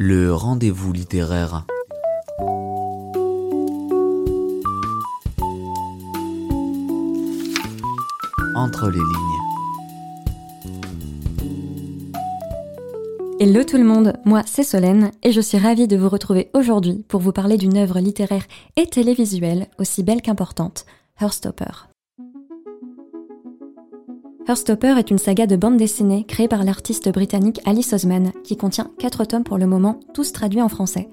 Le rendez-vous littéraire. Entre les lignes. Hello tout le monde, moi c'est Solène et je suis ravie de vous retrouver aujourd'hui pour vous parler d'une œuvre littéraire et télévisuelle aussi belle qu'importante, Heartstopper. Heartstopper est une saga de bande dessinée créée par l'artiste britannique Alice Osman qui contient 4 tomes pour le moment, tous traduits en français.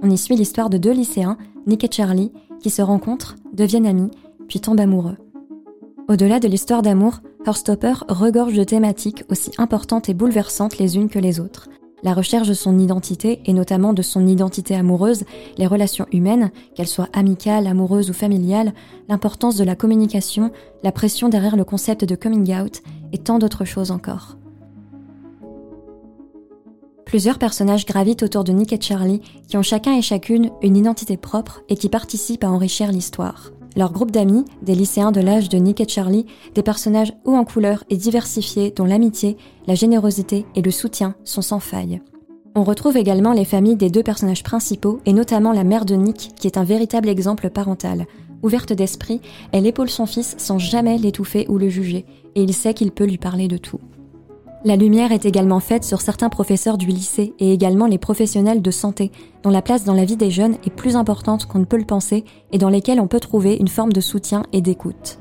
On y suit l'histoire de deux lycéens, Nick et Charlie, qui se rencontrent, deviennent amis, puis tombent amoureux. Au-delà de l'histoire d'amour, Heartstopper regorge de thématiques aussi importantes et bouleversantes les unes que les autres, la recherche de son identité et notamment de son identité amoureuse, les relations humaines, qu'elles soient amicales, amoureuses ou familiales, l'importance de la communication, la pression derrière le concept de coming out et tant d'autres choses encore. Plusieurs personnages gravitent autour de Nick et Charlie qui ont chacun et chacune une identité propre et qui participent à enrichir l'histoire. Leur groupe d'amis, des lycéens de l'âge de Nick et Charlie, des personnages hauts en couleur et diversifiés dont l'amitié, la générosité et le soutien sont sans faille. On retrouve également les familles des deux personnages principaux et notamment la mère de Nick qui est un véritable exemple parental. Ouverte d'esprit, elle épaule son fils sans jamais l'étouffer ou le juger et il sait qu'il peut lui parler de tout. La lumière est également faite sur certains professeurs du lycée et également les professionnels de santé, dont la place dans la vie des jeunes est plus importante qu'on ne peut le penser et dans lesquels on peut trouver une forme de soutien et d'écoute.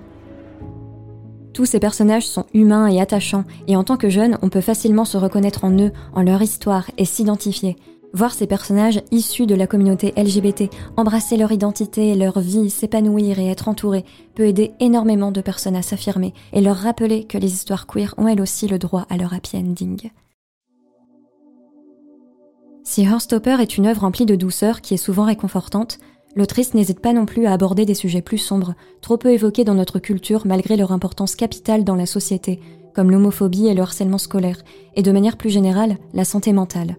Tous ces personnages sont humains et attachants, et en tant que jeunes, on peut facilement se reconnaître en eux, en leur histoire et s'identifier. Voir ces personnages issus de la communauté LGBT embrasser leur identité, leur vie, s'épanouir et être entourés peut aider énormément de personnes à s'affirmer et leur rappeler que les histoires queer ont elles aussi le droit à leur happy ending. Si Heartstopper est une œuvre remplie de douceur qui est souvent réconfortante, l'autrice n'hésite pas non plus à aborder des sujets plus sombres, trop peu évoqués dans notre culture malgré leur importance capitale dans la société, comme l'homophobie et le harcèlement scolaire, et de manière plus générale, la santé mentale.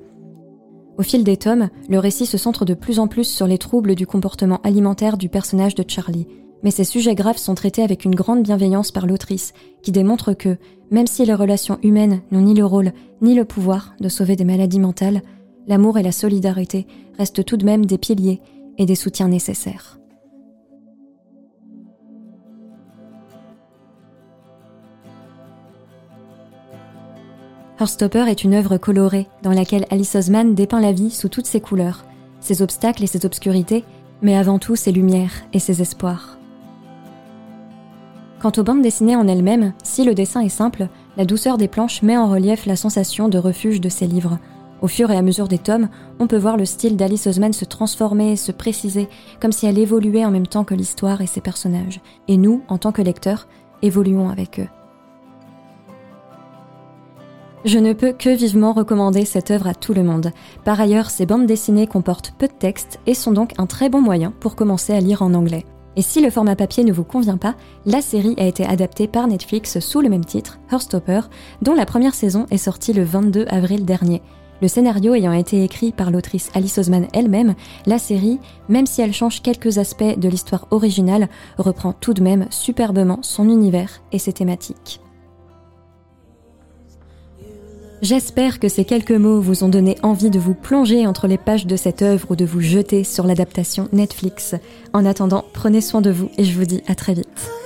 Au fil des tomes, le récit se centre de plus en plus sur les troubles du comportement alimentaire du personnage de Charlie. Mais ces sujets graves sont traités avec une grande bienveillance par l'autrice, qui démontre que, même si les relations humaines n'ont ni le rôle ni le pouvoir de sauver des maladies mentales, l'amour et la solidarité restent tout de même des piliers et des soutiens nécessaires. Heartstopper est une œuvre colorée dans laquelle Alice Osman dépeint la vie sous toutes ses couleurs, ses obstacles et ses obscurités, mais avant tout ses lumières et ses espoirs. Quant aux bandes dessinées en elles-mêmes, si le dessin est simple, la douceur des planches met en relief la sensation de refuge de ces livres. Au fur et à mesure des tomes, on peut voir le style d'Alice Osman se transformer, se préciser, comme si elle évoluait en même temps que l'histoire et ses personnages. Et nous, en tant que lecteurs, évoluons avec eux. Je ne peux que vivement recommander cette œuvre à tout le monde. Par ailleurs, ces bandes dessinées comportent peu de texte et sont donc un très bon moyen pour commencer à lire en anglais. Et si le format papier ne vous convient pas, la série a été adaptée par Netflix sous le même titre, Heartstopper, dont la première saison est sortie le 22 avril dernier. Le scénario ayant été écrit par l'autrice Alice Osman elle-même, la série, même si elle change quelques aspects de l'histoire originale, reprend tout de même superbement son univers et ses thématiques. J'espère que ces quelques mots vous ont donné envie de vous plonger entre les pages de cette œuvre ou de vous jeter sur l'adaptation Netflix. En attendant, prenez soin de vous et je vous dis à très vite.